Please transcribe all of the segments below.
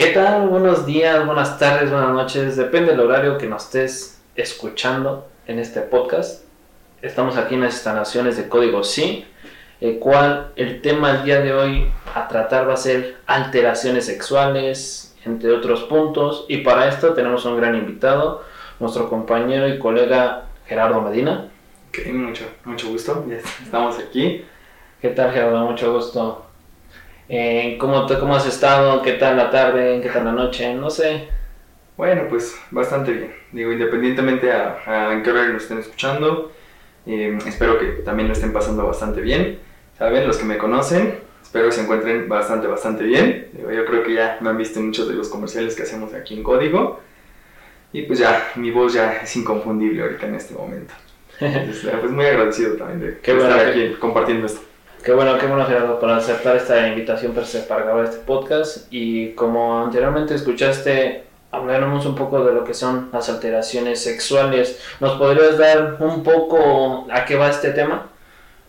¿Qué tal? Buenos días, buenas tardes, buenas noches. Depende del horario que nos estés escuchando en este podcast. Estamos aquí en las instalaciones de Código Sí, el cual el tema del día de hoy a tratar va a ser alteraciones sexuales, entre otros puntos. Y para esto tenemos un gran invitado, nuestro compañero y colega Gerardo Medina. Ok, mucho, mucho gusto. Estamos aquí. ¿Qué tal Gerardo? Mucho gusto. Eh, ¿cómo, ¿Cómo has estado? ¿Qué tal la tarde? ¿Qué tal la noche? No sé. Bueno, pues bastante bien. Digo, independientemente a, a en qué horario nos estén escuchando, eh, espero que también lo estén pasando bastante bien. Saben, los que me conocen, espero que se encuentren bastante, bastante bien. Digo, yo creo que ya me han visto en muchos de los comerciales que hacemos aquí en Código. Y pues ya, mi voz ya es inconfundible ahorita en este momento. Entonces, pues muy agradecido también de, Qué de bueno estar aquí compartiendo esto. Qué bueno, qué bueno Gerardo por aceptar esta invitación para, grabar este podcast y como anteriormente escuchaste, hablaremos un poco de lo que son las alteraciones sexuales. ¿Nos podrías dar un poco a qué va este tema?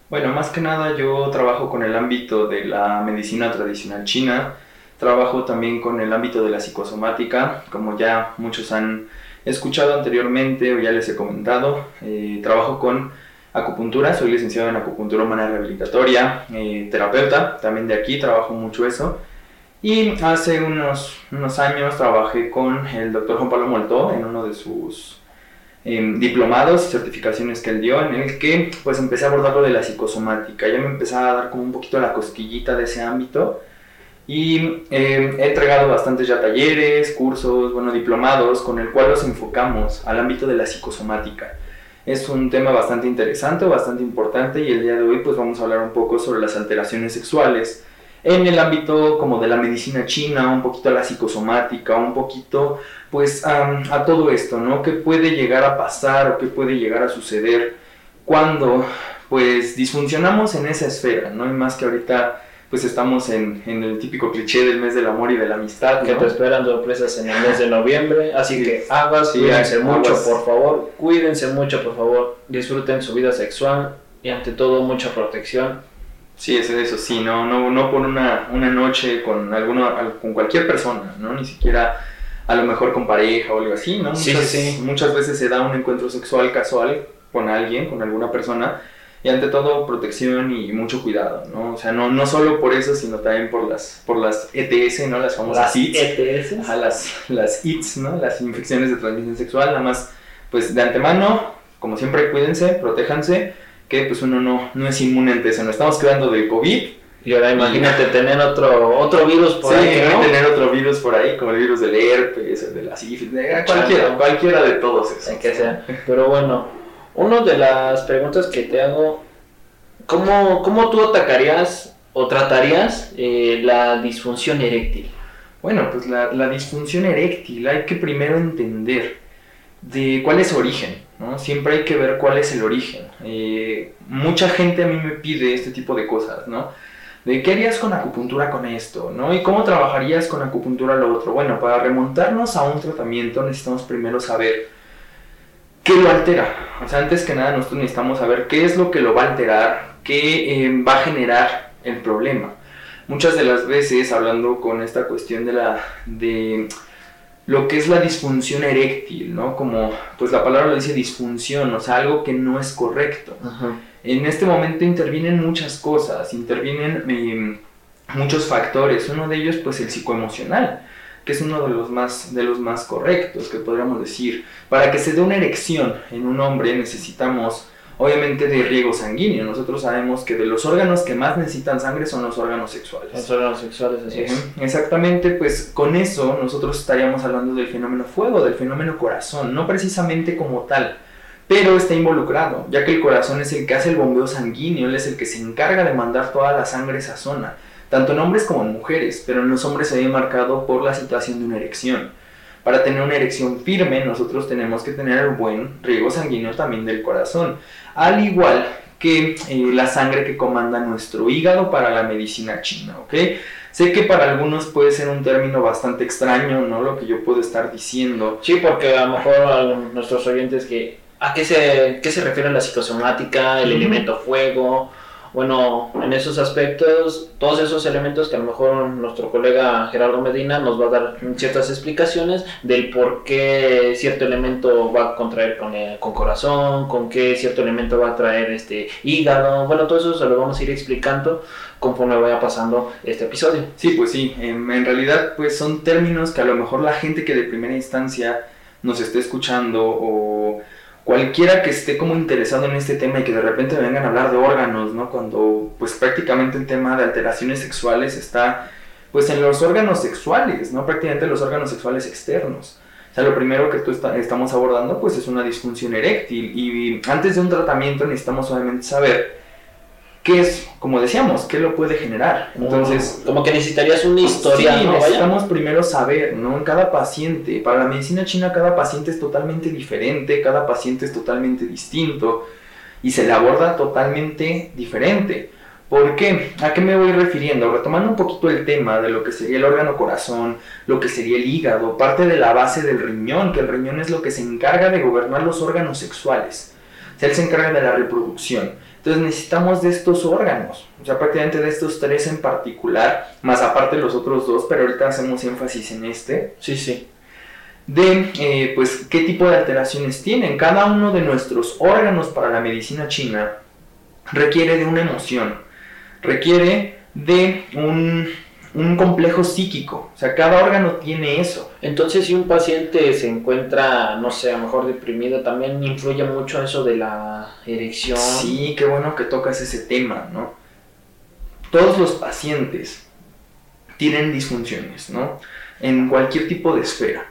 Bueno, más que nada yo trabajo con el ámbito de la medicina tradicional china, trabajo también con el ámbito de la psicosomática, como ya muchos han escuchado anteriormente o ya les he comentado, eh, trabajo con acupuntura, soy licenciado en acupuntura humana rehabilitatoria, eh, terapeuta, también de aquí trabajo mucho eso. Y hace unos, unos años trabajé con el doctor Juan Pablo Moltó en uno de sus em, diplomados y certificaciones que él dio, en el que pues empecé a abordar lo de la psicosomática. Ya me empezaba a dar como un poquito la cosquillita de ese ámbito. Y em, he entregado bastantes ya talleres, cursos, bueno, diplomados, con el cual los enfocamos al ámbito de la psicosomática. Es un tema bastante interesante, bastante importante y el día de hoy pues vamos a hablar un poco sobre las alteraciones sexuales en el ámbito como de la medicina china, un poquito a la psicosomática, un poquito pues am, a todo esto, ¿no? ¿Qué puede llegar a pasar o qué puede llegar a suceder cuando pues disfuncionamos en esa esfera, ¿no? Y más que ahorita pues estamos en, en el típico cliché del mes del amor y de la amistad, Que te esperan sorpresas en el mes de noviembre, así Sí. que aguas, Sí, cuídense aguas. mucho por favor, cuídense mucho por favor, disfruten su vida sexual y ante todo mucha protección. Sí, es eso, sí, no, no, no por una, una noche con alguno, al- con cualquier persona, ¿no? Ni siquiera a lo mejor con pareja o algo así, ¿no? Sí, sí, sí. muchas veces se da un encuentro sexual casual con alguien, con alguna persona, y ante todo protección y mucho cuidado, ¿no? O sea, no, no solo por eso, sino también por las, por las ETS, ¿no? Las famosas Las ITS. ETS. Ajá, las, las ITS, ¿no? Las infecciones de transmisión sexual, nada más, pues de antemano, como siempre, cuídense, protéjanse, que pues uno no, no es inmune ante eso, no estamos cuidando del COVID, Y ahora imagínate tener otro, otro virus por sí, ahí, ¿no? tener otro virus por ahí, como el virus del herpes, el de la sífilis, cualquiera, cualquiera de todos esos. Que sea. Pero bueno, una de las preguntas que te hago, ¿cómo, cómo tú atacarías o tratarías eh, la disfunción eréctil? Bueno, pues la, la disfunción eréctil hay que primero entender de cuál es su origen, ¿no? Siempre hay que ver cuál es el origen. Eh, mucha gente a mí me pide este tipo de cosas, ¿no? De qué harías con acupuntura con esto, ¿no? Y cómo trabajarías con acupuntura lo otro. Bueno, para remontarnos a un tratamiento necesitamos primero saber qué lo altera. O sea, antes que nada nosotros necesitamos saber qué es lo que lo va a alterar, qué eh, va a generar el problema muchas de las veces hablando con esta cuestión de la de lo que es la disfunción eréctil, ¿no? Como pues la palabra lo dice disfunción, o sea, algo que no es correcto. En este momento intervienen muchas cosas, intervienen eh, muchos factores, uno de ellos pues el psicoemocional, que es uno de los más de los más correctos que podríamos decir. Para que se dé una erección en un hombre necesitamos obviamente de riego sanguíneo. Nosotros sabemos que de los órganos que más necesitan sangre son los órganos sexuales. Los órganos sexuales, así es. Exactamente, pues con eso nosotros estaríamos hablando del fenómeno fuego, del fenómeno corazón, no precisamente como tal, pero está involucrado, ya que el corazón es el que hace el bombeo sanguíneo, él es el que se encarga de mandar toda la sangre a esa zona, tanto en hombres como en mujeres, pero en los hombres se ve marcado por la situación de una erección. Para tener una erección firme, nosotros tenemos que tener el buen riego sanguíneo también del corazón, al igual que eh, la sangre que comanda nuestro hígado para la medicina china, ¿ok? Sé que para algunos puede ser un término bastante extraño, ¿no? Lo que yo puedo estar diciendo. Sí, porque a lo mejor a nuestros oyentes que... ¿A qué se, qué se refiere la psicosomática, el elemento fuego? Bueno, en esos aspectos, todos esos elementos que a lo mejor nuestro colega Gerardo Medina nos va a dar ciertas explicaciones del por qué cierto elemento va a contraer con, eh, con corazón, con qué cierto elemento va a traer este hígado, bueno, todo eso se lo vamos a ir explicando conforme vaya pasando este episodio. Sí, pues sí, en, en realidad pues son términos que a lo mejor la gente que de primera instancia nos esté escuchando o cualquiera que esté como interesado en este tema y que de repente vengan a hablar de órganos, ¿no? Cuando pues prácticamente el tema de alteraciones sexuales está pues en los órganos sexuales, ¿no? Prácticamente los órganos sexuales externos. O sea, lo primero que tú estamos abordando pues es una disfunción eréctil y antes de un tratamiento necesitamos obviamente saber ¿qué es, como decíamos, qué lo puede generar? Entonces, como que necesitarías una historia, sí, necesitamos primero saber, ¿no? En cada paciente, para la medicina china cada paciente es totalmente diferente, cada paciente es totalmente distinto y se le aborda totalmente diferente. ¿Por qué? ¿A qué me voy refiriendo? Retomando un poquito el tema de lo que sería el órgano corazón, lo que sería el hígado, parte de la base del riñón, que el riñón es lo que se encarga de gobernar los órganos sexuales. O sea, él se encarga de la reproducción. Entonces necesitamos de estos órganos, o sea, prácticamente de estos tres en particular, más aparte los otros dos, pero ahorita hacemos énfasis en este. Sí, sí. De, eh, pues, qué tipo de alteraciones tienen. Cada uno de nuestros órganos para la medicina china requiere de una emoción, requiere de un, un complejo psíquico. O sea, cada órgano tiene eso. Entonces, si un paciente se encuentra, no sé, a lo mejor deprimido, también influye mucho eso de la erección. Sí, qué bueno que tocas ese tema, ¿no? Todos los pacientes tienen disfunciones, ¿no? En cualquier tipo de esfera.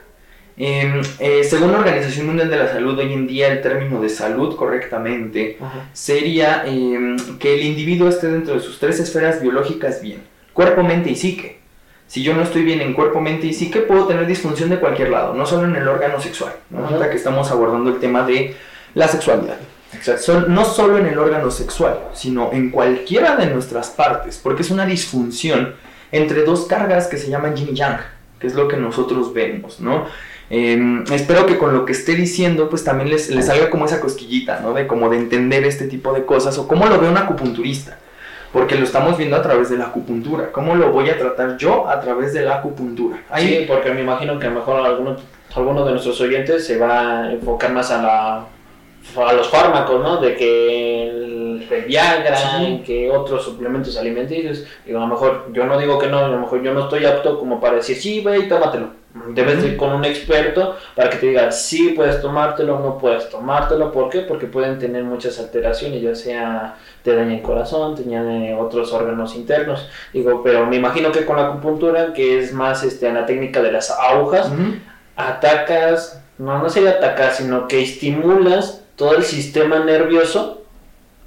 Eh, eh, según la Organización Mundial de la Salud, hoy en día el término de salud correctamente Ajá. sería eh, que el individuo esté dentro de sus tres esferas biológicas bien, cuerpo, mente y psique. Si yo no estoy bien en cuerpo, mente y psique, puedo tener disfunción de cualquier lado, no solo en el órgano sexual, ¿no? Ahorita que estamos abordando el tema de la sexualidad. No solo en el órgano sexual, sino en cualquiera de nuestras partes, porque es una disfunción entre dos cargas que se llaman yin y yang, que es lo que nosotros vemos, ¿no? Eh, espero que con lo que esté diciendo, pues también les, les salga como esa cosquillita, ¿no? De como de entender este tipo de cosas, o cómo lo ve un acupunturista, porque lo estamos viendo a través de la acupuntura, cómo lo voy a tratar yo a través de la acupuntura. Ahí, Sí, porque me imagino que a lo mejor alguno, alguno de nuestros oyentes se va a enfocar más a la a los fármacos, ¿no? De que el, el Viagra, Sí. que otros suplementos alimenticios. Digo, a lo mejor yo no digo que no, a lo mejor yo no estoy apto como para decir, sí, ve y tómatelo. Debes de ir con un experto para que te diga, sí, puedes tomártelo, no puedes tomártelo. ¿Por qué? Porque pueden tener muchas alteraciones, ya sea te daña el corazón, te daña otros órganos internos. Digo, pero me imagino que con la acupuntura, que es más este, a la técnica de las agujas, atacas, no, no sería atacar, sino que estimulas todo el sistema nervioso,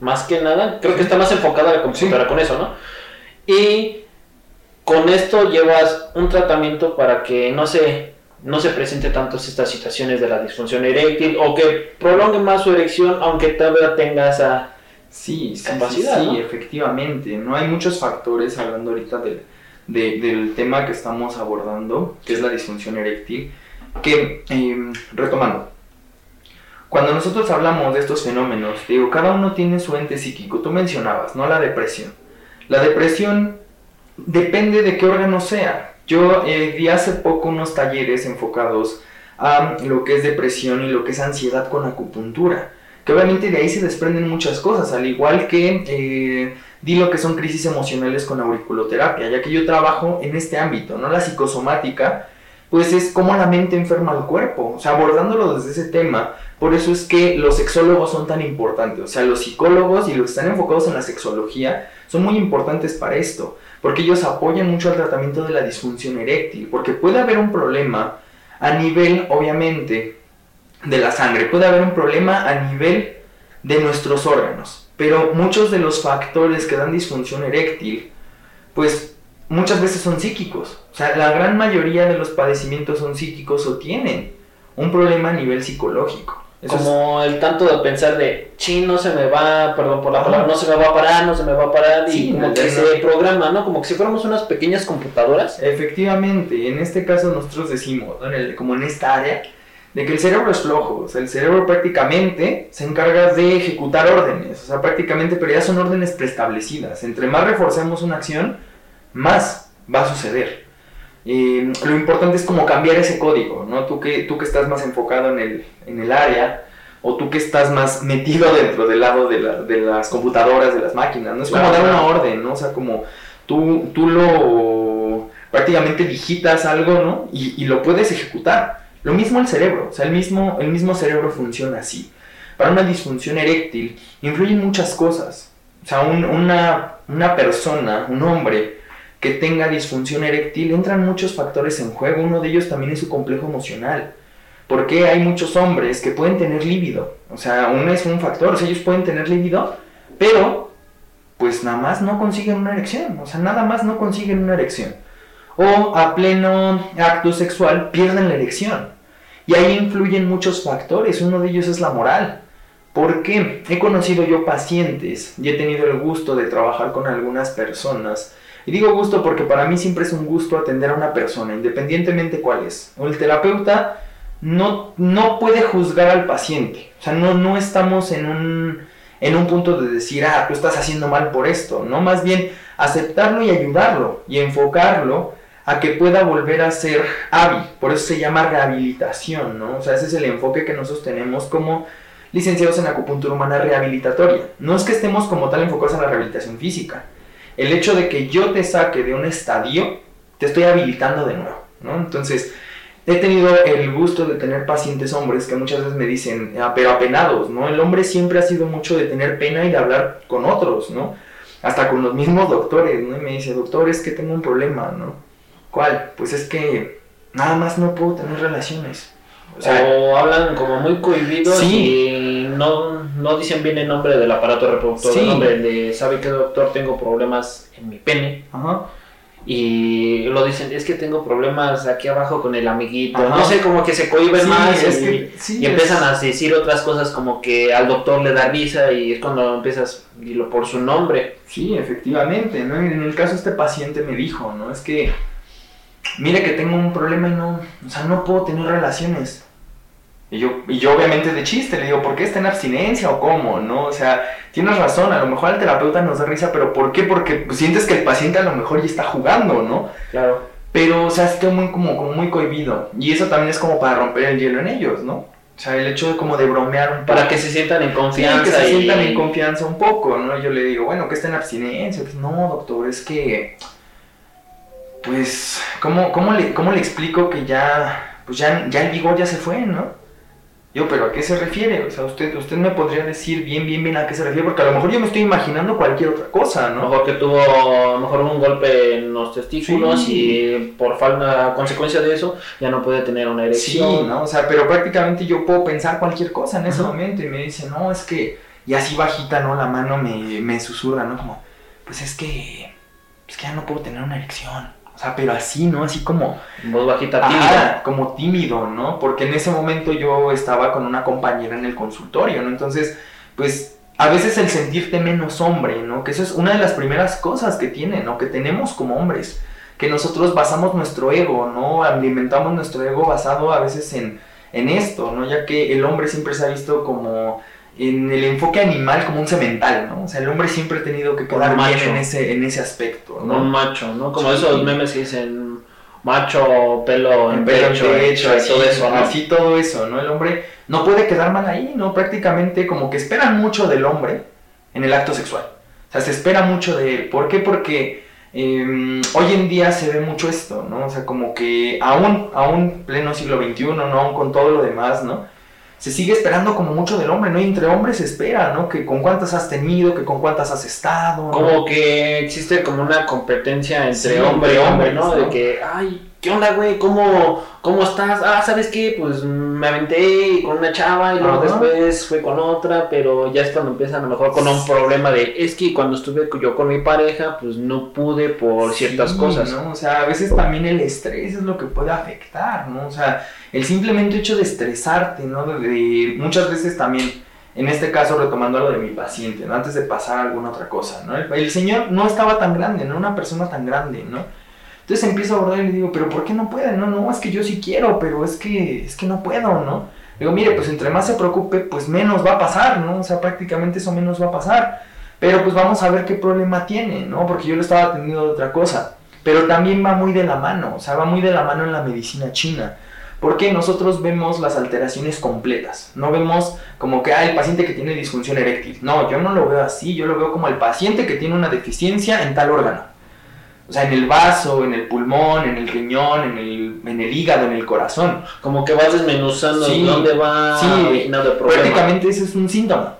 más que nada, creo que está más enfocada la computadora con eso, ¿no? Y con esto llevas un tratamiento para que no se, no se presente tanto estas situaciones de la disfunción eréctil o que prolongue más su erección, aunque todavía tenga esa... Sí, sí, capacidad, sí, sí, ¿no? efectivamente. No hay muchos factores hablando ahorita del, de- del tema que estamos abordando, que es la disfunción eréctil, que, eh, retomando, cuando nosotros hablamos de estos fenómenos, digo, cada uno tiene su ente psíquico. Tú mencionabas, ¿no? La depresión. La depresión depende de qué órgano sea. Yo eh, di hace poco unos talleres enfocados a lo que es depresión y lo que es ansiedad con acupuntura que obviamente de ahí se desprenden muchas cosas, al igual que eh, di lo que son crisis emocionales con auriculoterapia, ya que yo trabajo en este ámbito, ¿no? La psicosomática, pues es cómo la mente enferma al cuerpo, o sea, abordándolo desde ese tema, por eso es que los sexólogos son tan importantes, o sea, los psicólogos y los que están enfocados en la sexología son muy importantes para esto, porque ellos apoyan mucho al tratamiento de la disfunción eréctil, porque puede haber un problema a nivel, obviamente, de la sangre. Puede haber un problema a nivel de nuestros órganos. Pero muchos de los factores que dan disfunción eréctil, pues muchas veces son psíquicos. O sea, la gran mayoría de los padecimientos son psíquicos o tienen un problema a nivel psicológico. Eso es- como el tanto de pensar de, chin, no se me va, perdón por la Ajá. palabra, no se me va a parar, no se me va a parar, y como no, que no. se programa, ¿no? Como que si fuéramos unas pequeñas computadoras. Efectivamente, en este caso nosotros decimos, ¿no? En el- como en esta área, de que el cerebro es flojo, o sea, el cerebro prácticamente se encarga de ejecutar órdenes, o sea, prácticamente, pero ya son órdenes preestablecidas. Entre más reforcemos una acción, más va a suceder. Lo importante es como cambiar ese código, ¿no? Tú que, tú que estás más enfocado en el, en el área, o tú que estás más metido dentro del lado de, la, de las computadoras, de las máquinas, ¿no? Es como dar una orden, ¿no? O sea, como tú, tú lo prácticamente digitas algo, ¿no? Y, y lo puedes ejecutar. Lo mismo el cerebro, o sea, el mismo, el mismo cerebro funciona así. Para una disfunción eréctil influyen muchas cosas. O sea, una, una persona, un hombre que tenga disfunción eréctil, entran muchos factores en juego. Uno de ellos también es su complejo emocional. Porque hay muchos hombres que pueden tener líbido. O sea, uno es un factor, o ellos pueden tener líbido, pero pues nada más no consiguen una erección. O sea, nada más no consiguen una erección. O a pleno acto sexual pierden la erección. Y ahí influyen muchos factores, uno de ellos es la moral. Porque he conocido yo pacientes y he tenido el gusto de trabajar con algunas personas. Y digo gusto porque para mí siempre es un gusto atender a una persona, independientemente cuál es. El terapeuta no, no puede juzgar al paciente. O sea, no, no estamos en un, en un punto de decir, ah, tú estás haciendo mal por esto. No, más bien aceptarlo y ayudarlo y enfocarlo a que pueda volver a ser hábil. Por eso se llama rehabilitación, ¿no? O sea, ese es el enfoque que nosotros tenemos como licenciados en acupuntura humana rehabilitatoria. No es que estemos como tal enfocados en la rehabilitación física. El hecho de que yo te saque de un estadio, te estoy habilitando de nuevo, ¿no? Entonces, he tenido el gusto de tener pacientes hombres que muchas veces me dicen, ah, pero apenados, ¿no? El hombre siempre ha sido mucho de tener pena y de hablar con otros, ¿no? Hasta con los mismos doctores, ¿no? Y me dice, doctor, es que tengo un problema, ¿no? ¿Cuál? Pues es que nada más no puedo tener relaciones. O, sea, hablan como muy cohibidos y no, no, dicen bien el nombre del aparato reproductor, sí. el nombre de, ¿sabe qué doctor? Tengo problemas en mi pene. Ajá. Y lo dicen, es que tengo problemas aquí abajo con el amiguito. Ajá. No sé, como que se cohiben sí, más y, que, y, empiezan es... a decir otras cosas como que al doctor le da risa y es cuando empiezas dilo por su nombre. Sí, efectivamente. ¿no? En el caso este paciente me dijo, ¿no? Es que mire que tengo un problema y no, o sea, no puedo tener relaciones. Y yo, y yo obviamente de chiste le digo, ¿por qué está en abstinencia o cómo? ¿No? O sea, tienes razón, a lo mejor al terapeuta nos da risa, pero ¿por qué? Porque pues, sientes que el paciente a lo mejor ya está jugando, ¿no? Claro. Pero, o sea, estoy muy, como, como muy cohibido. Y eso también es como para romper el hielo en ellos, ¿no? O sea, el hecho de como de bromear un poco. Para que se sientan en confianza. Sí, que se y... sientan en confianza un poco, ¿no? Yo le digo, bueno, que está en abstinencia. Pues, no, doctor, es que pues, ¿cómo, cómo, le, ¿cómo le explico que ya, pues ya, ya el vigor ya se fue, ¿no? Yo, pero ¿a qué se refiere? O sea, usted, usted me podría decir bien, bien, bien a qué se refiere, porque a lo mejor yo me estoy imaginando cualquier otra cosa, ¿no? Mejor que tuvo, mejor un golpe en los testículos sí. y por falta, consecuencia de eso, ya no puede tener una erección. Sí, ¿no? O sea, pero prácticamente yo puedo pensar cualquier cosa en ese momento y me dice, no, es que, y así bajita, ¿no? La mano me, me susurra, ¿no? Como, pues es que, es que ya no puedo tener una erección. O sea, pero así, ¿no? Así como... Voz bajita, tímida. como tímido, ¿no? Porque en ese momento yo estaba con una compañera en el consultorio, ¿no? Entonces, pues, a veces el sentirte menos hombre, ¿no? Que eso es una de las primeras cosas que tienen, ¿no? Que tenemos como hombres. Que nosotros basamos nuestro ego, ¿no? Alimentamos nuestro ego basado a veces en, en esto, ¿no? Ya que el hombre siempre se ha visto como en el enfoque animal como un semental, ¿no? O sea, el hombre siempre ha tenido que quedar bien en ese, en ese aspecto, ¿no? Un macho, ¿no? Como sí. esos memes que dicen macho, pelo en, pelo pecho, pecho, así, todo eso, ¿no? Así todo eso, ¿no? El hombre no puede quedar mal ahí, ¿no? Prácticamente como que esperan mucho del hombre en el acto sexual. O sea, se espera mucho de él. ¿Por qué? Porque eh, hoy en día se ve mucho esto, ¿no? O sea, como que aún, aún pleno siglo XXI, ¿no? Aún con todo lo demás, ¿no? Se sigue esperando como mucho del hombre, ¿no? Y entre hombres se espera, ¿no? Que con cuántas has tenido, que con cuántas has estado. ¿no? Como que existe como una competencia entre sí, hombre y hombre, ¿no? ¿no? De que, ay, ¿qué onda, güey? ¿Cómo, ¿Cómo estás? Ah, ¿sabes qué? Pues me aventé con una chava y luego Ajá. después fue con otra, pero ya es cuando empiezan a lo mejor con un problema de, es que cuando estuve yo con mi pareja, pues no pude por ciertas sí, cosas. ¿no? O sea, a veces también el estrés es lo que puede afectar, ¿no? O sea, el simplemente hecho de estresarte, ¿no? De, de, muchas veces también, en este caso retomando lo de mi paciente, ¿no? Antes de pasar a alguna otra cosa, ¿no? El, el señor no estaba tan grande, no una persona tan grande, ¿no? Entonces empiezo a abordar y le digo, pero ¿por qué no puede? No, no, es que yo sí quiero, pero es que, es que no puedo, ¿no? Digo, mire, pues entre más se preocupe, pues menos va a pasar, ¿no? O sea, prácticamente eso menos va a pasar. Pero pues vamos a ver qué problema tiene, ¿no? Porque yo lo estaba atendiendo de otra cosa. Pero también va muy de la mano, o sea, va muy de la mano en la medicina china. Porque nosotros vemos las alteraciones completas. No vemos como que, ah, el paciente que tiene disfunción eréctil. No, yo no lo veo así. Yo lo veo como el paciente que tiene una deficiencia en tal órgano. O sea, en el vaso, en el pulmón, en el riñón, en el, en el hígado, en el corazón. Como que vas desmenuzando Sí, dónde va sí, originando el problema. Prácticamente ese es un síntoma.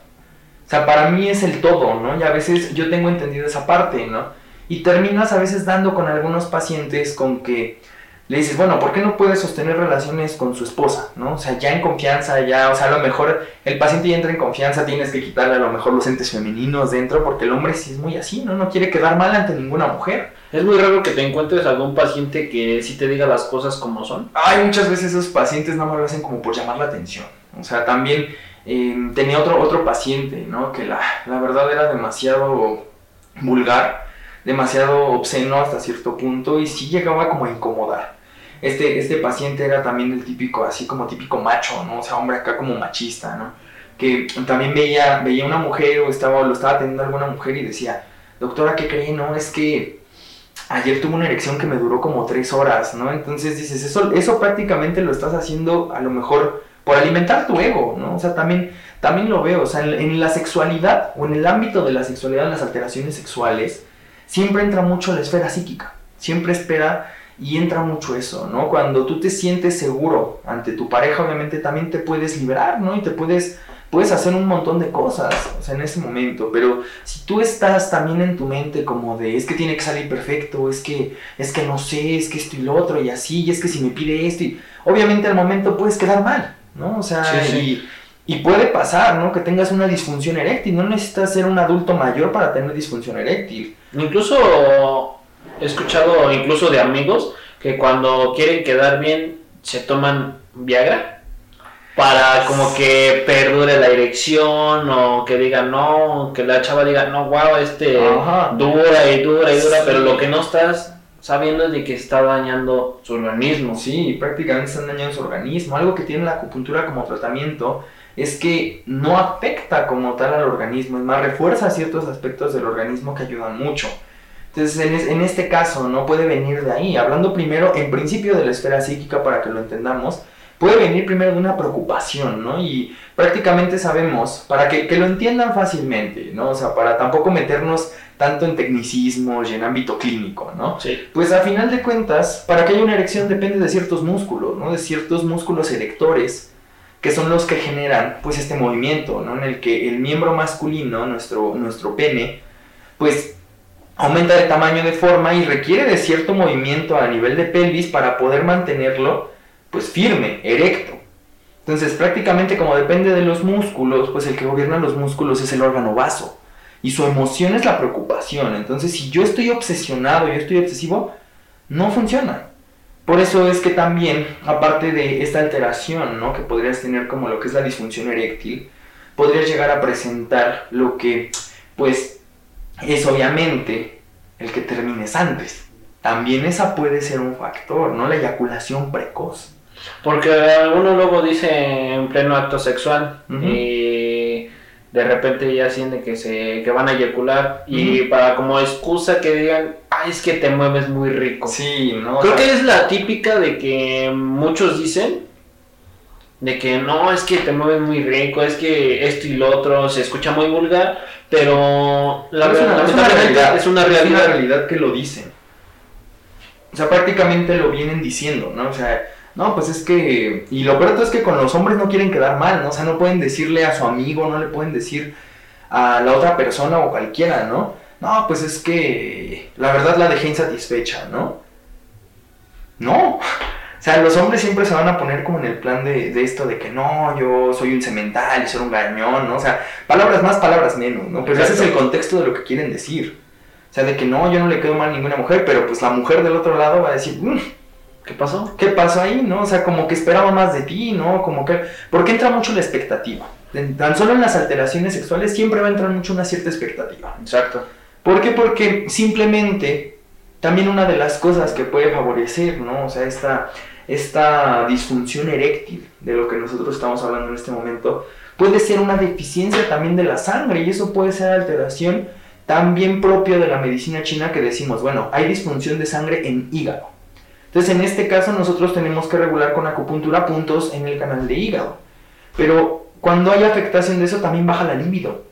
O sea, para mí es el todo, ¿no? Y a veces yo tengo entendido esa parte, ¿no? Y terminas a veces dando con algunos pacientes con que le dices, bueno, ¿por qué no puede sostener relaciones con su esposa? ¿No? O sea, ya en confianza, ya, o sea, a lo mejor el paciente ya entra en confianza, tienes que quitarle a lo mejor los entes femeninos dentro, porque el hombre sí es muy así, ¿no? No quiere quedar mal ante ninguna mujer. Es muy raro que te encuentres algún paciente que sí te diga las cosas como son. Hay muchas veces esos pacientes no me lo hacen como por llamar la atención. O sea, también eh, tenía otro, otro paciente, ¿no? Que la, la verdad era demasiado vulgar, demasiado obsceno hasta cierto punto y sí llegaba como a incomodar. Este, este paciente era también el típico, así como típico macho, ¿no? O sea, hombre acá como machista, ¿no? Que también veía, veía una mujer o estaba, lo estaba atendiendo alguna mujer y decía, doctora, ¿qué cree? No, es que ayer tuve una erección que me duró como tres horas, ¿no? Entonces dices, eso, eso prácticamente lo estás haciendo a lo mejor por alimentar tu ego, ¿no? O sea, también, también lo veo, o sea, en, la sexualidad o en el ámbito de la sexualidad, las alteraciones sexuales, siempre entra mucho la esfera psíquica, siempre espera y entra mucho eso, ¿no? Cuando tú te sientes seguro ante tu pareja, obviamente también te puedes liberar, ¿no? Y te puedes, puedes hacer un montón de cosas, o sea, en ese momento, pero si tú estás también en tu mente como de, es que tiene que salir perfecto, es que, es que no sé, es que esto y lo otro, y así, y es que si me pide esto, y obviamente al momento puedes quedar mal, ¿no? O sea, Sí, sí. Y, y puede pasar, ¿no? Que tengas una disfunción eréctil, no necesitas ser un adulto mayor para tener disfunción eréctil. Incluso he escuchado incluso de amigos que cuando quieren quedar bien se toman Viagra para como que perdure la erección o que digan no, que la chava diga no, wow, este Ajá. dura y dura y dura, Sí. pero lo que no estás sabiendo es de que está dañando su organismo. Sí, prácticamente están dañando su organismo. Algo que tiene la acupuntura como tratamiento es que no afecta como tal al organismo, es más, refuerza ciertos aspectos del organismo que ayudan mucho. Entonces, en, es- en este caso, no puede venir de ahí. Hablando primero, en principio, de la esfera psíquica, para que lo entendamos, puede venir primero de una preocupación, ¿no? Y prácticamente sabemos, para que, que lo entiendan fácilmente, ¿no? O sea, para tampoco meternos tanto en tecnicismos y en ámbito clínico, ¿no? Sí. Pues a final de cuentas, para que haya una erección depende de ciertos músculos, ¿no? De ciertos músculos erectores, que son los que generan, pues, este movimiento, ¿no? En el que el miembro masculino, nuestro, nuestro pene, pues, aumenta de tamaño, de forma y requiere de cierto movimiento a nivel de pelvis para poder mantenerlo, pues, firme, erecto. Entonces, prácticamente como depende de los músculos, pues el que gobierna los músculos es el órgano vaso. Y su emoción es la preocupación. Entonces, si yo estoy obsesionado, yo estoy obsesivo, no funciona. Por eso es que también, aparte de esta alteración, ¿no? Que podrías tener como lo que es la disfunción eréctil, podrías llegar a presentar lo que, pues, es obviamente el que termines antes. También esa puede ser un factor, ¿no? La eyaculación precoz. Porque alguno luego dice en pleno acto sexual y de repente ya sienten que se que van a eyacular y para como excusa que digan, es que te mueves muy rico. Sí, ¿no? O Creo sea, que es la típica de que muchos dicen de que no, es que te mueves muy rico, es que esto y lo otro se escucha muy vulgar, pero la es una, verdad es una realidad. es una Es una realidad. realidad que lo dicen. O sea, prácticamente lo vienen diciendo, ¿no? O sea, no, pues es que... Y lo peor es que con los hombres no quieren quedar mal, ¿no? O sea, no pueden decirle a su amigo, no le pueden decir a la otra persona o cualquiera, ¿no? No, pues es que la verdad la dejé insatisfecha, ¿no? No. O sea, los hombres siempre se van a poner como en el plan de, de esto de que no, yo soy un cemental y soy un gañón, ¿no? O sea, palabras más, palabras menos, ¿no? Pues ese es el Exacto. contexto de lo que quieren decir. O sea, de que no, yo no le quedo mal a ninguna mujer, pero pues la mujer del otro lado va a decir, "Mm, ¿Qué pasó? ¿qué pasó ahí? ¿No? O sea, como que esperaba más de ti, ¿no? Como que... Porque entra mucho la expectativa. Tan solo en las alteraciones sexuales siempre va a entrar mucho una cierta expectativa. Exacto. ¿Por qué? Porque simplemente también una de las cosas que puede favorecer, ¿no? O sea, esta, esta disfunción eréctil de lo que nosotros estamos hablando en este momento, puede ser una deficiencia también de la sangre y eso puede ser alteración también propia de la medicina china que decimos, bueno, hay disfunción de sangre en hígado. Entonces, en este caso nosotros tenemos que regular con acupuntura puntos en el canal de hígado. Pero cuando hay afectación de eso también baja la libido.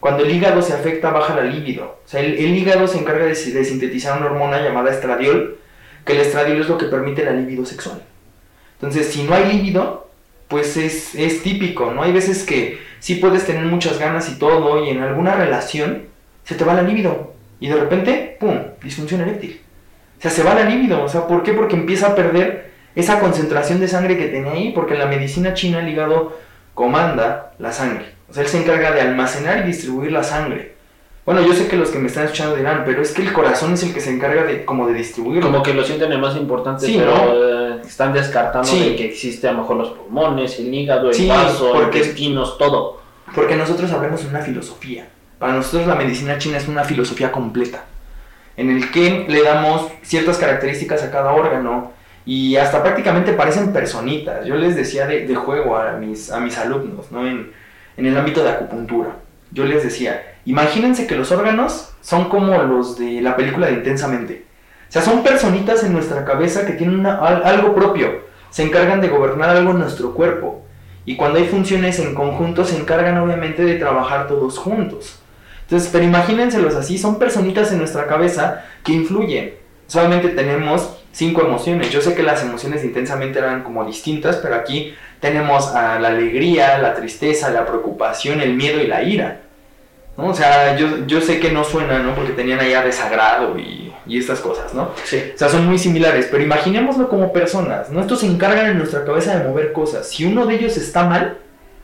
Cuando el hígado se afecta, baja la libido. O sea, el, hígado se encarga de, de, sintetizar una hormona llamada estradiol, que el estradiol es lo que permite la libido sexual. Entonces, si no hay libido, pues es, es típico, ¿no? Hay veces que sí puedes tener muchas ganas y todo, y en alguna relación se te va la libido. Y de repente, ¡pum!, disfunción eréctil. O sea, se va la libido. O sea, ¿por qué? Porque empieza a perder esa concentración de sangre que tenía ahí, porque en la medicina china el hígado comanda la sangre. O sea, él se encarga de almacenar y distribuir la sangre. Bueno, yo sé que los que me están escuchando dirán, pero es que el corazón es el que se encarga de como de distribuirlo. Como que lo sienten el más importante, pero eh, están descartando de que existe a lo mejor los pulmones, el hígado, el vaso, porque, intestinos, todo. Porque nosotros hablamos una filosofía. Para nosotros la medicina china es una filosofía completa, en el que le damos ciertas características a cada órgano y hasta prácticamente parecen personitas. Yo les decía de, de juego a mis, a mis alumnos, ¿no? En, en el ámbito de acupuntura. Yo les decía, imagínense que los órganos son como los de la película de Intensamente. O sea, son personitas en nuestra cabeza que tienen algo propio, se encargan de gobernar algo en nuestro cuerpo. Y cuando hay funciones en conjunto, se encargan obviamente de trabajar todos juntos. Entonces, pero imagínenselos así, son personitas en nuestra cabeza que influyen. Solamente tenemos cinco emociones. Yo sé que las emociones intensamente eran como distintas, pero aquí tenemos a la alegría, la tristeza, la preocupación, el miedo y la ira. ¿no? O sea, yo, yo sé que no suena, ¿no? Porque tenían allá desagrado y, y estas cosas, ¿no? Sí. O sea, son muy similares, pero imaginémoslo como personas, ¿no? Estos se encargan en nuestra cabeza de mover cosas. Si uno de ellos está mal,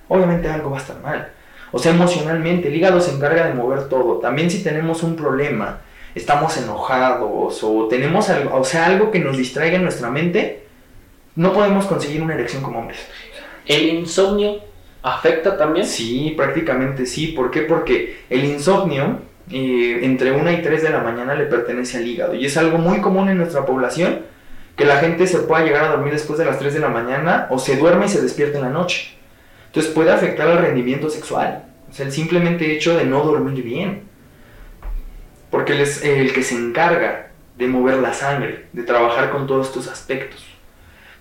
obviamente algo va a estar mal. O sea, emocionalmente, el hígado se encarga de mover todo. También si tenemos un problema, estamos enojados o tenemos algo, o sea, algo que nos distraiga en nuestra mente, no podemos conseguir una erección como hombres. ¿El insomnio afecta también? Sí, prácticamente sí. ¿Por qué? Porque el insomnio eh, entre 1 y 3 de la mañana le pertenece al hígado y es algo muy común en nuestra población que la gente se pueda llegar a dormir después de las 3 de la mañana o se duerme y se despierta en la noche. Entonces puede afectar al rendimiento sexual. O sea, el simplemente hecho de no dormir bien. Porque él es el que se encarga de mover la sangre, de trabajar con todos estos aspectos.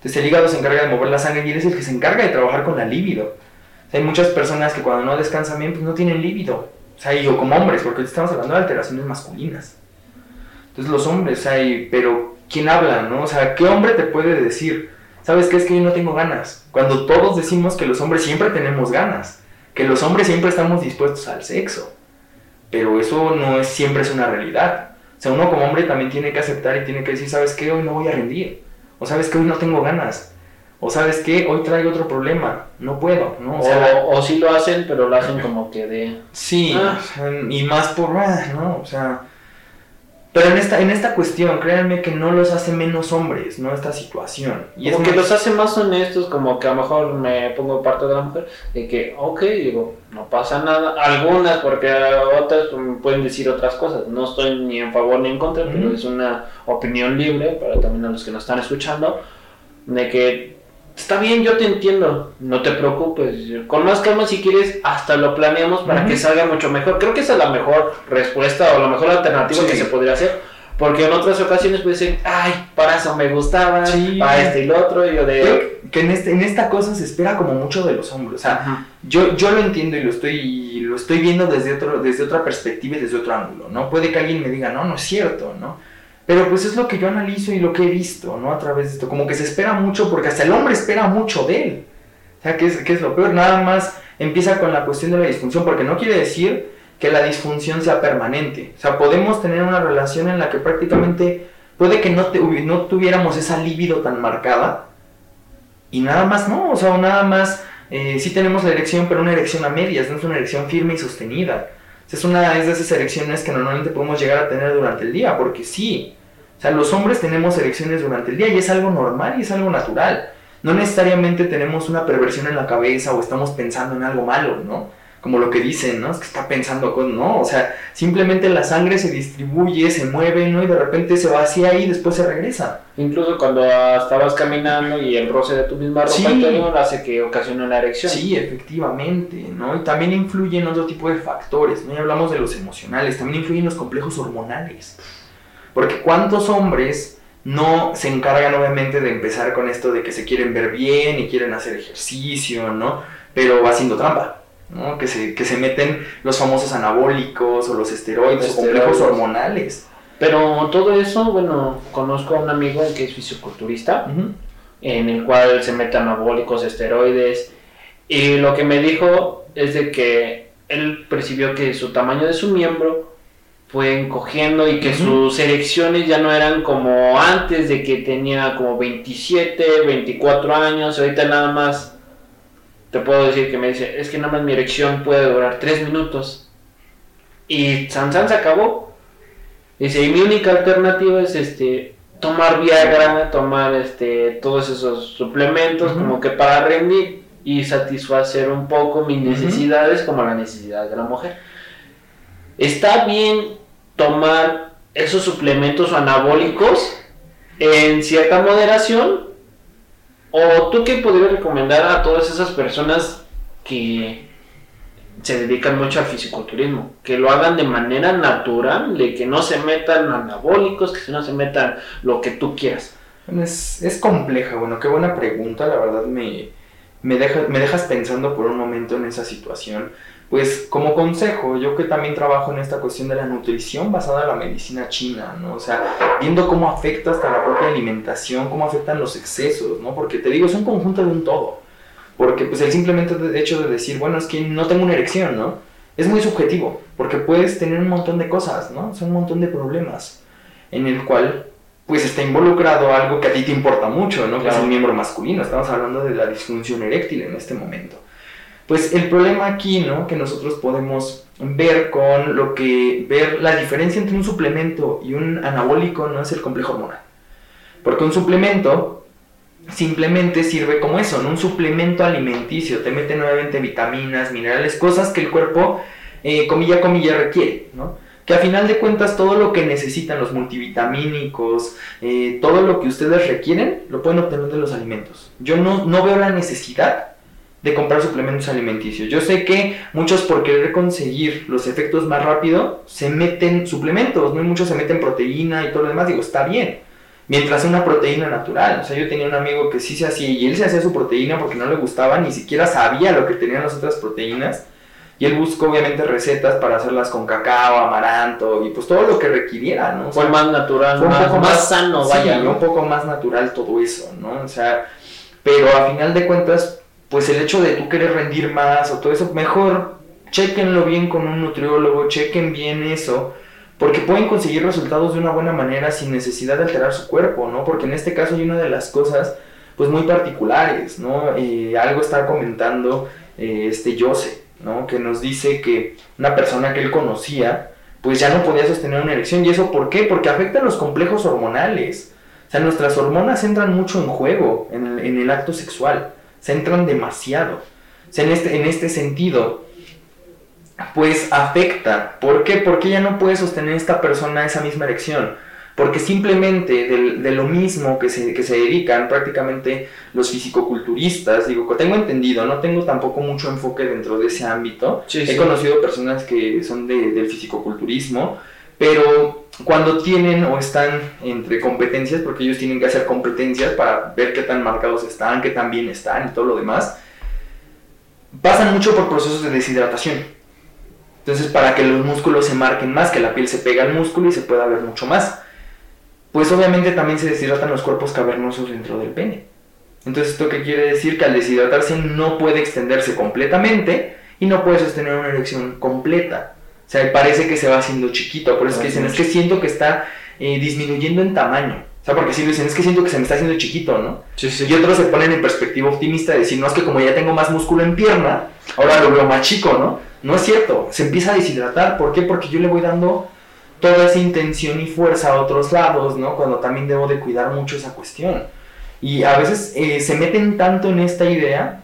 Entonces el hígado se encarga de mover la sangre y es el que se encarga de trabajar con la libido. hay muchas personas que cuando no descansan bien, pues no tienen líbido. O sea, y yo como hombres, porque estamos hablando de alteraciones masculinas. Entonces los hombres, hay, pero ¿quién habla, no? O sea, ¿qué hombre te puede decir? ¿Sabes qué? Es que yo no tengo ganas. Cuando todos decimos que los hombres siempre tenemos ganas, que los hombres siempre estamos dispuestos al sexo. Pero eso no es siempre es una realidad. O sea, uno como hombre también tiene que aceptar y tiene que decir, ¿sabes qué? Hoy no voy a rendir o sabes que hoy no tengo ganas, o sabes que hoy traigo otro problema, no puedo, ¿no? O, o, sí lo hacen, pero lo hacen como que de... Sí, ah. y más por, ah, ¿no? O sea, pero en esta, en esta cuestión, créanme que no los hace menos hombres, ¿no? Esta situación. Y es que los hace más honestos, como que a lo mejor me pongo parte de la mujer, de que, ok, digo, no pasa nada. Algunas, porque otras pueden decir otras cosas. No estoy ni en favor ni en contra, pero es una opinión libre para también a los que nos están escuchando, de que Está bien, yo te entiendo, no te preocupes. Con más calma, si quieres, hasta lo planeamos para que salga mucho mejor. Creo que esa es la mejor respuesta o la mejor alternativa que se podría hacer. Porque en otras ocasiones puede ser, ay, para eso me gustaba, para este y lo otro, y yo de... que en, este, en esta cosa se espera como mucho de los hombres. O sea, yo, yo lo entiendo y lo estoy, lo estoy viendo desde, otro, desde otra perspectiva y desde otro ángulo, ¿no? Puede que alguien me diga, no, no es cierto, ¿no? Pero pues es lo que yo analizo y lo que he visto, ¿no? A través de esto. Como que se espera mucho, porque hasta el hombre espera mucho de él. O sea, ¿qué es, qué es lo peor? Nada más empieza con la cuestión de la disfunción, porque no quiere decir que la disfunción sea permanente. O sea, podemos tener una relación en la que prácticamente puede que no, no tuviéramos esa libido tan marcada y nada más no, o sea, nada más eh, sí tenemos la erección, pero una erección a medias, no es una erección firme y sostenida. Es una es de esas erecciones que normalmente podemos llegar a tener durante el día, porque sí, o sea, los hombres tenemos erecciones durante el día y es algo normal y es algo natural. No necesariamente tenemos una perversión en la cabeza o estamos pensando en algo malo, ¿no? Como lo que dicen, ¿no? Es que está pensando con, no, o sea, simplemente la sangre se distribuye, se mueve, ¿no? Y de repente se vacía y después se regresa. Incluso cuando estabas caminando y el roce de tu misma ropa Sí. interior hace que ocasione una erección. Sí, efectivamente, ¿no? Y también influyen otro tipo de factores, ¿no? Ya hablamos de los emocionales, también influyen los complejos hormonales. Porque cuántos hombres no se encargan obviamente de empezar con esto de que se quieren ver bien y quieren hacer ejercicio, ¿no? Pero va haciendo trampa, ¿no? Que se, que se meten los famosos anabólicos o los esteroides, o complejos Esteroides. hormonales. Pero todo eso, bueno, conozco a un amigo que es fisiculturista, Ujú. en el cual se mete anabólicos, esteroides, y lo que me dijo es de que él percibió que su tamaño de su miembro fue encogiendo y que Ujú. sus erecciones ya no eran como antes de que tenía como 27, 24 años, ahorita nada más te puedo decir que me dice, es que nada más mi erección puede durar 3 minutos. Y Sansan se acabó. Dice, y mi única alternativa es este tomar Viagra, tomar este todos esos suplementos Ujú. como que para rendir y satisfacer un poco mis necesidades como la necesidad de la mujer. Está bien tomar esos suplementos anabólicos en cierta moderación o tú qué podrías recomendar a todas esas personas que se dedican mucho al fisiculturismo, que lo hagan de manera natural, de que no se metan anabólicos, que no se metan lo que tú quieras. Es, compleja, bueno, qué buena pregunta, la verdad me, me, me dejas pensando por un momento en esa situación. Pues como consejo, yo que también trabajo en esta cuestión de la nutrición basada en la medicina china, ¿no? O sea, viendo cómo afecta hasta la propia alimentación, cómo afectan los excesos, ¿no? Porque te digo, es un conjunto de un todo. Porque pues el simplemente hecho de decir, bueno, es que no tengo una erección, ¿no? Es muy subjetivo, porque puedes tener un montón de cosas, ¿no? Son un montón de problemas en el cual pues está involucrado algo que a ti te importa mucho, ¿no? Que es el miembro masculino. Estamos hablando de la disfunción eréctil en este momento. Pues el problema aquí, ¿no? Que nosotros podemos ver con lo que ver la diferencia entre un suplemento y un anabólico no es el complejo hormonal. Porque un suplemento simplemente sirve como eso. Un suplemento alimenticio, te mete nuevamente vitaminas, minerales, cosas que el cuerpo, eh, comilla, comilla, requiere, ¿no? Que a final de cuentas todo lo que necesitan los multivitamínicos, eh, todo lo que ustedes requieren, lo pueden obtener de los alimentos. Yo no, no veo la necesidad de comprar suplementos alimenticios. Yo sé que muchos por querer conseguir los efectos más rápido se meten suplementos, ¿no? Y muchos se meten proteína y todo lo demás, digo, está bien. Mientras una proteína natural. O sea, yo tenía un amigo que sí se hacía y él se hacía su proteína porque no le gustaba, ni siquiera sabía lo que tenían las otras proteínas. Y él buscó obviamente recetas para hacerlas con cacao, amaranto y pues todo lo que requiriera, ¿no? O sea, Fue más natural, fue un más, poco más sano, sí, vaya. un ¿no? poco más natural todo eso, ¿no? O sea, pero a final de cuentas, pues el hecho de tú querer rendir más o todo eso, mejor chequenlo bien con un nutriólogo, chequen bien eso, porque pueden conseguir resultados de una buena manera sin necesidad de alterar su cuerpo, ¿no? Porque en este caso hay una de las cosas, pues muy particulares, ¿no? Algo está comentando eh, este Jose, ¿no? Que nos dice que una persona que él conocía, pues ya no podía sostener una erección. ¿Y eso por qué? Porque afectan los complejos hormonales. O sea, nuestras hormonas entran mucho en juego en el, en el acto sexual. Se entran demasiado. O sea, en este, en este sentido, pues afecta. ¿Por qué? Porque ya no puede sostener esta persona esa misma erección. Porque simplemente de, de lo mismo que se, que se dedican prácticamente los fisicoculturistas, digo, tengo entendido, no tengo tampoco mucho enfoque dentro de ese ámbito, Sí, He sí. conocido personas que son de, del fisicoculturismo, pero cuando tienen o están entre competencias, porque ellos tienen que hacer competencias para ver qué tan marcados están, qué tan bien están y todo lo demás, pasan mucho por procesos de deshidratación. Entonces, para que los músculos se marquen más, que la piel se pega al músculo y se pueda ver mucho más. Pues obviamente también se deshidratan los cuerpos cavernosos dentro del pene. Entonces, ¿esto qué quiere decir? Que al deshidratarse no puede extenderse completamente y no puede sostener una erección completa. O sea, parece que se va haciendo chiquito. Por eso es que dicen, es que siento que está eh, disminuyendo en tamaño. O sea, porque si lo dicen, es que siento que se me está haciendo chiquito, ¿no? Sí, sí. Y otros se ponen en perspectiva optimista de decir, no, es que como ya tengo más músculo en pierna, ahora lo veo más chico, ¿no? No es cierto, se empieza a deshidratar. ¿Por qué? Porque yo le voy dando toda esa intención y fuerza a otros lados, ¿no? Cuando también debo de cuidar mucho esa cuestión. Y a veces eh, se meten tanto en esta idea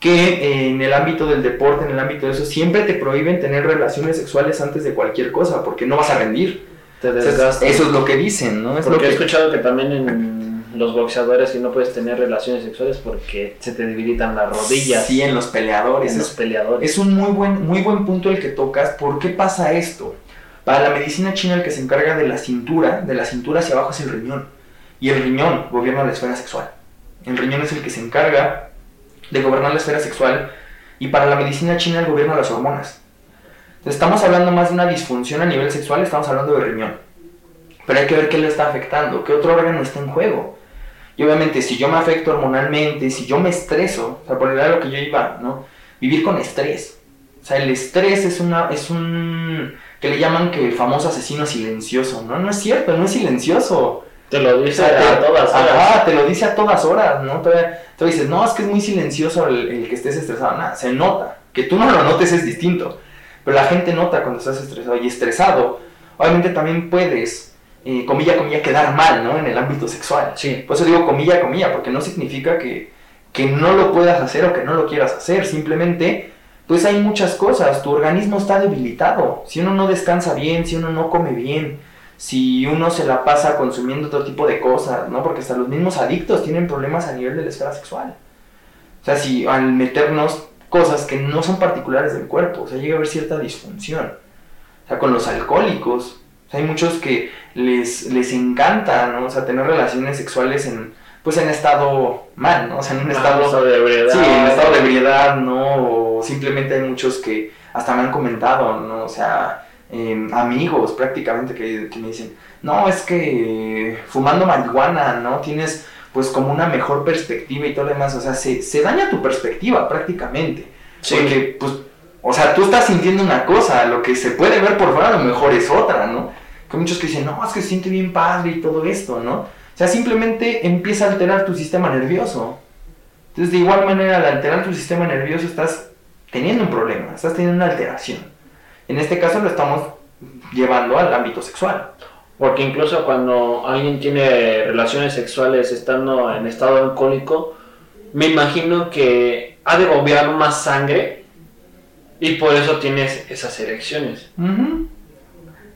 que en el ámbito del deporte, en el ámbito de eso, siempre te prohíben tener relaciones sexuales antes de cualquier cosa, porque no vas a rendir. Te desgastas. eso es lo que dicen, ¿no? Es lo Porque he que... escuchado que también en los boxeadores que no puedes tener relaciones sexuales porque se te debilitan las rodillas. Sí, en los peleadores. en los Es, peleadores. es un muy buen, muy buen punto el que tocas. ¿Por qué pasa esto? Para la medicina china el que se encarga de la cintura, de la cintura hacia abajo es el riñón. Y el riñón gobierna la esfera sexual. El riñón es el que se encarga de gobernar la esfera sexual. Y para la medicina china el gobierno de las hormonas. Estamos hablando más de una disfunción a nivel sexual, estamos hablando de riñón. Pero hay que ver qué le está afectando, qué otro órgano está en juego. Y obviamente, si yo me afecto hormonalmente, si yo me estreso, o sea, por el lado que yo iba, ¿no? Vivir con estrés. O sea, el estrés es una, es un, que le llaman que el famoso asesino silencioso, ¿no? No es cierto, no es silencioso. Te lo O dice sea, te- a todas horas. Ajá, te lo dice a todas horas, ¿no? Te, te dices, no, es que es muy silencioso el, el que estés estresado. Nada, se nota. Que tú no lo notes es distinto. Pero la gente nota cuando estás estresado. Y estresado, obviamente también puedes, eh, comilla, comilla, quedar mal, ¿no? En el ámbito sexual. Sí. Por eso digo comilla, comilla, porque no significa que, que no lo puedas hacer o que no lo quieras hacer. Simplemente, pues hay muchas cosas. Tu organismo está debilitado. Si uno no descansa bien, si uno no come bien, si uno se la pasa consumiendo otro tipo de cosas, ¿no? Porque hasta los mismos adictos tienen problemas a nivel de la esfera sexual. O sea, si al meternos cosas que no son particulares del cuerpo, o sea, llega a haber cierta disfunción. O sea, con los alcohólicos, o sea, hay muchos que les, les encanta, ¿no? O sea, tener relaciones sexuales en, pues en estado mal, ¿no? O sea, en un estado... estado de ebriedad. Sí, en estado de ebriedad, ¿no? O simplemente hay muchos que hasta me han comentado, ¿no? O sea, em, amigos prácticamente que, que me dicen, no, es que fumando marihuana, ¿no? Tienes pues como una mejor perspectiva y todo lo demás, o sea, se, se daña tu perspectiva prácticamente. Sí. Porque, pues, o sea, tú estás sintiendo una cosa, lo que se puede ver por fuera a lo mejor es otra, ¿no? Que muchos que dicen, no, es que se siente bien padre y todo esto, ¿no? O sea, simplemente empieza a alterar tu sistema nervioso. Entonces, de igual manera, al alterar tu sistema nervioso, estás teniendo un problema, estás teniendo una alteración. En este caso, lo estamos llevando al ámbito sexual. Porque incluso cuando alguien tiene relaciones sexuales estando en estado alcohólico, me imagino que ha de bombear más sangre y por eso tienes esas erecciones. Ujú.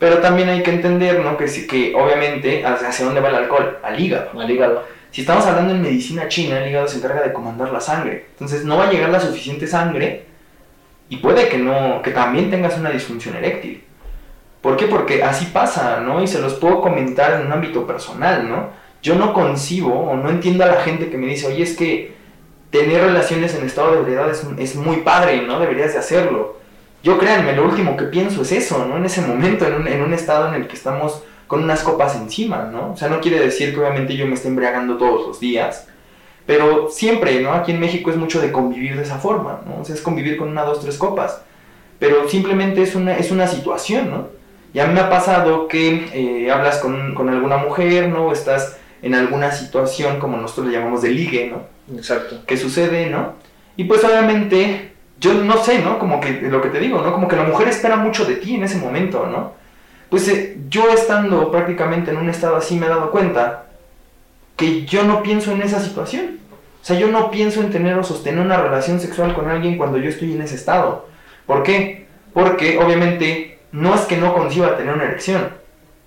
Pero también hay que entender, ¿no? Que, que obviamente, ¿hacia hacia dónde va el alcohol? Al hígado. Al hígado. Si estamos hablando en medicina china, el hígado se encarga de comandar la sangre. Entonces no va a llegar la suficiente sangre y puede que no, que también tengas una disfunción eréctil. ¿Por qué? Porque así pasa, ¿no? Y se los puedo comentar en un ámbito personal, ¿no? Yo no concibo o no entiendo a la gente que me dice, oye, es que tener relaciones en estado de ebriedad es, es muy padre, ¿no? Deberías de hacerlo. Yo créanme, lo último que pienso es eso, ¿no? En ese momento, en un, en un estado en el que estamos con unas copas encima, ¿no? O sea, no quiere decir que obviamente yo me esté embriagando todos los días, pero siempre, ¿no? Aquí en México es mucho de convivir de esa forma, ¿no? O sea, es convivir con una, dos, tres copas, pero simplemente es una, es una situación, ¿no? Y a mí me ha pasado que eh, hablas con, con alguna mujer, ¿no? O estás en alguna situación, como nosotros le llamamos de ligue, ¿no? Exacto. que sucede, ¿no? Y pues obviamente, yo no sé, ¿no? Como que lo que te digo, ¿no? Como que la mujer espera mucho de ti en ese momento, ¿no? Pues eh, yo estando prácticamente en un estado así me he dado cuenta que yo no pienso en esa situación. O sea, yo no pienso en tener o sostener una relación sexual con alguien cuando yo estoy en ese estado. ¿Por qué? Porque obviamente no es que no conciba tener una erección.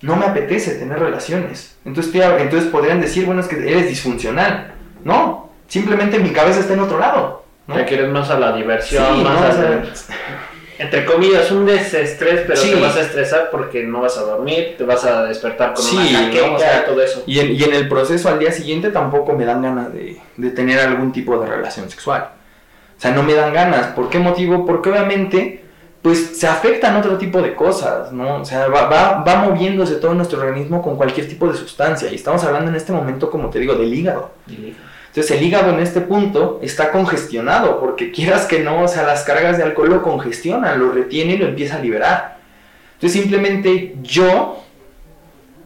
No me apetece tener relaciones. Entonces, entonces podrían decir, bueno, es que eres disfuncional. No, simplemente mi cabeza está en otro lado. ¿no? Te quieres más a la diversión, Sí, más ¿no? a entre comillas, un desestrés, pero Sí. te vas a estresar porque no vas a dormir, te vas a despertar con Sí, una jaqueca, ¿no? O sea, todo eso. Y en, y en el proceso al día siguiente tampoco me dan ganas de, de tener algún tipo de relación sexual. O sea, no me dan ganas. ¿Por qué motivo? Porque obviamente, pues se afectan otro tipo de cosas, ¿no? O sea, va, va, va moviéndose todo nuestro organismo con cualquier tipo de sustancia. Y estamos hablando en este momento, como te digo, del hígado. Entonces el hígado en este punto está congestionado, porque quieras que no, o sea, las cargas de alcohol lo congestionan, lo retiene y lo empieza a liberar. Entonces simplemente yo,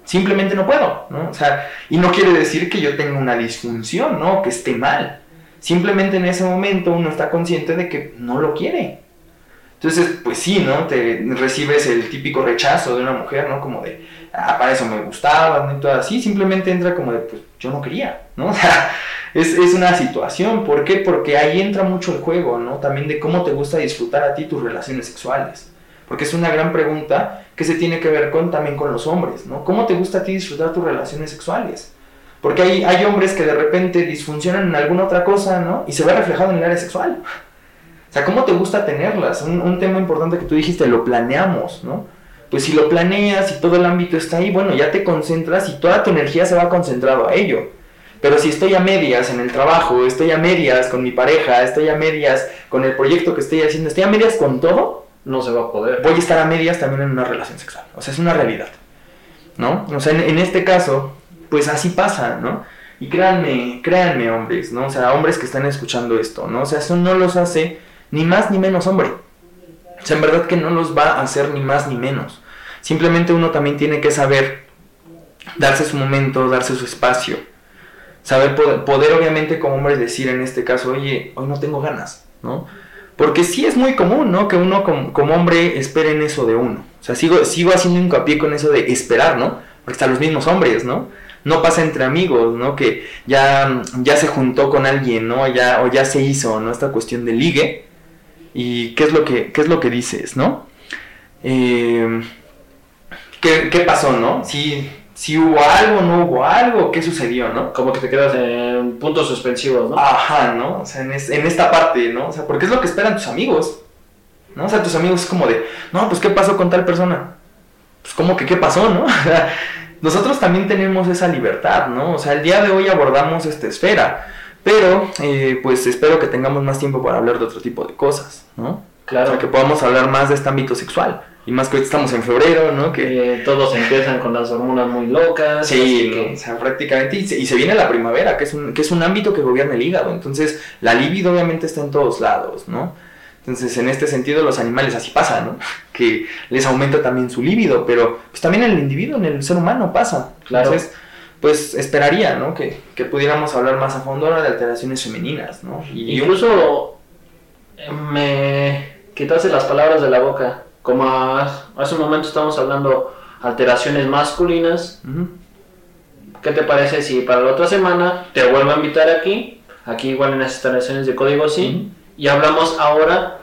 simplemente no puedo, ¿no? O sea, y no quiere decir que yo tenga una disfunción, ¿no? Que esté mal. Simplemente en ese momento uno está consciente de que no lo quiere. Entonces, pues sí, ¿no? Te recibes el típico rechazo de una mujer, ¿no? Como de, ah, para eso me gustaba, ¿no? Y todo así, simplemente entra como de, pues yo no quería, ¿no? O sea, es, es una situación, ¿por qué? Porque ahí entra mucho el juego, ¿no? También de cómo te gusta disfrutar a ti tus relaciones sexuales. Porque es una gran pregunta que se tiene que ver con, también con los hombres, ¿no? ¿Cómo te gusta a ti disfrutar tus relaciones sexuales? Porque hay, hay hombres que de repente disfuncionan en alguna otra cosa, ¿no? Y se ve reflejado en el área sexual. O sea, ¿cómo te gusta tenerlas? Un, un tema importante que tú dijiste, lo planeamos, ¿no? Pues si lo planeas y todo el ámbito está ahí, bueno, ya te concentras y toda tu energía se va concentrado a ello. Pero si estoy a medias en el trabajo, estoy a medias con mi pareja, estoy a medias con el proyecto que estoy haciendo, estoy a medias con todo, no se va a poder. voy a estar a medias también en una relación sexual. O sea, es una realidad. ¿No? O sea, en, en este caso, pues así pasa, ¿no? Y créanme, créanme, hombres, ¿no? O sea, hombres que están escuchando esto, ¿no? O sea, eso no los hace ni más ni menos hombre. O sea, en verdad que no los va a hacer ni más ni menos. Simplemente uno también tiene que saber darse su momento, darse su espacio. Saber poder, obviamente como hombre decir en este caso, oye, hoy no tengo ganas, ¿no? Porque sí es muy común, ¿no? Que uno como, como hombre espere en eso de uno. O sea, sigo, sigo haciendo hincapié con eso de esperar, ¿no? Porque están los mismos hombres, ¿no? No pasa entre amigos, ¿no? Que ya, ya se juntó con alguien, ¿no? Ya, o ya se hizo, ¿no? Esta cuestión de ligue. ¿Y qué es lo que, qué es lo que dices, no? Eh, ¿qué, ¿Qué pasó, no? Si, si hubo algo, no hubo algo, ¿qué sucedió, no? Como que te quedas en puntos suspensivos, ¿no? Ajá, ¿no? O sea, en, es- en esta parte, ¿no? O sea, porque es lo que esperan tus amigos, ¿no? O sea, tus amigos es como de, no, pues, ¿qué pasó con tal persona? Pues, ¿cómo que qué pasó, no? Nosotros también tenemos esa libertad, ¿no? O sea, el día de hoy abordamos esta esfera, pero, eh, pues, espero que tengamos más tiempo para hablar de otro tipo de cosas, ¿no? O claro. sea, que podamos hablar más de este ámbito sexual. Y más que hoy estamos en febrero, ¿no? Que, que todos empiezan con las hormonas muy locas. Sí, o sea, prácticamente, y se, y se viene la primavera, que es, un, que es un ámbito que gobierna el hígado, entonces la libido obviamente está en todos lados, ¿no? Entonces, en este sentido, los animales así pasa, ¿no? Que les aumenta también su líbido, pero pues también en el individuo, en el ser humano pasa. Claro. Entonces, pues esperaría, ¿no? Que, que pudiéramos hablar más a fondo ahora de alteraciones femeninas, ¿no? Y Incluso eh, me quitaste las palabras de la boca. Como ha- hace un momento estamos hablando alteraciones masculinas. Ujú. ¿Qué te parece si para la otra semana te vuelvo a invitar aquí? Aquí igual en las instalaciones de Código Sí. Y hablamos ahora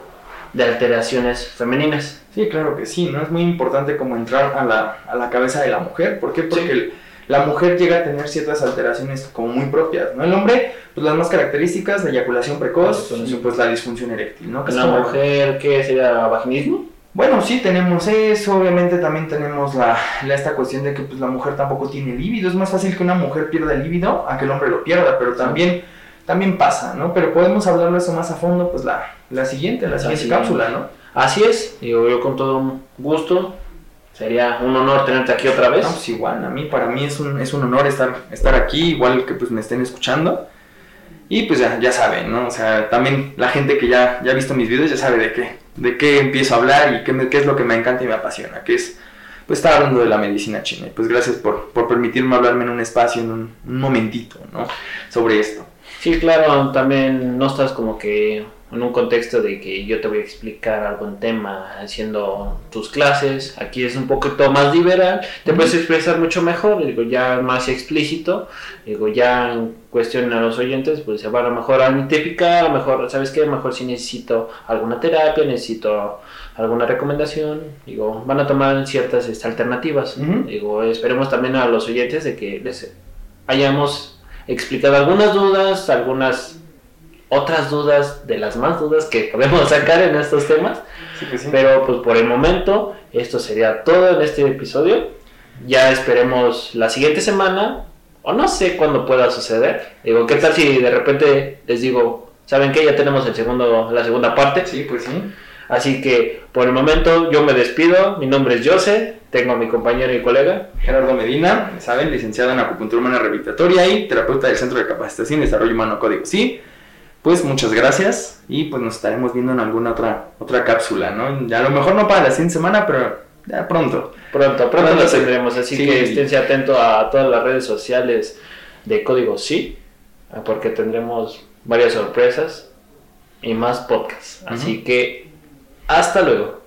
de alteraciones femeninas. Sí, claro que sí, ¿no? Es muy importante como entrar a la, a la cabeza de la mujer. ¿Por qué? Porque Sí. el- la mujer llega a tener ciertas alteraciones como muy propias, ¿no? El hombre, pues las más características, la eyaculación precoz y pues la disfunción eréctil, ¿no? Que ¿La como- mujer qué sería vaginismo? Bueno, sí, tenemos eso, obviamente también tenemos la, la- esta cuestión de que pues la mujer tampoco tiene líbido. Es más fácil que una mujer pierda el líbido a que el hombre lo pierda, pero también, también pasa, ¿no? Pero podemos hablarlo eso más a fondo, pues la, la siguiente, la siguiente siguiente. cápsula, ¿no? Así es, digo yo con todo gusto. Sería un honor tenerte aquí otra vez. No, pues igual, a mí, para mí es un, es un honor estar, estar aquí, igual que pues me estén escuchando. Y pues ya, ya saben, ¿no? O sea, también la gente que ya, ya ha visto mis videos ya sabe de qué, de qué empiezo a hablar y qué, me- qué es lo que me encanta y me apasiona, que es pues estar hablando de la medicina china. Y pues gracias por, por permitirme hablarme en un espacio, en un, un momentito, ¿no? Sobre esto. Sí, claro, también no estás como que en un contexto de que yo te voy a explicar algún tema haciendo tus clases. Aquí es un poquito más liberal, te puedes expresar mucho mejor, digo, ya más explícito. Digo, ya en cuestión a los oyentes, pues se van a lo mejor a identificar, a lo mejor, ¿sabes qué? A lo mejor si necesito alguna terapia, necesito alguna recomendación, digo, van a tomar ciertas este, alternativas. Ujú. Digo, esperemos también a los oyentes de que les hayamos explicado algunas dudas, algunas otras dudas de las más dudas que podemos sacar en estos temas. Sí, pues sí. Pero pues por el momento esto sería todo en este episodio. Ya esperemos la siguiente semana o no sé cuándo pueda suceder. Digo, ¿qué tal si de repente les digo, ¿saben qué? Ya tenemos el segundo, la segunda parte. Sí, pues sí. Así que por el momento yo me despido. Mi nombre es Jose, tengo a mi compañero y colega. Gerardo Medina, saben, licenciado en acupuntura humana rehabilitatoria y terapeuta del Centro de Capacitación y Desarrollo Humano Código Sí. Pues muchas gracias y pues nos estaremos viendo en alguna otra otra cápsula, ¿no? A lo mejor no para la siguiente semana, pero ya pronto. Pronto, pronto Pronto lo tendremos, así sí. que esténse atentos a todas las redes sociales de Código Sí, porque tendremos varias sorpresas y más podcasts. Así que Hasta luego.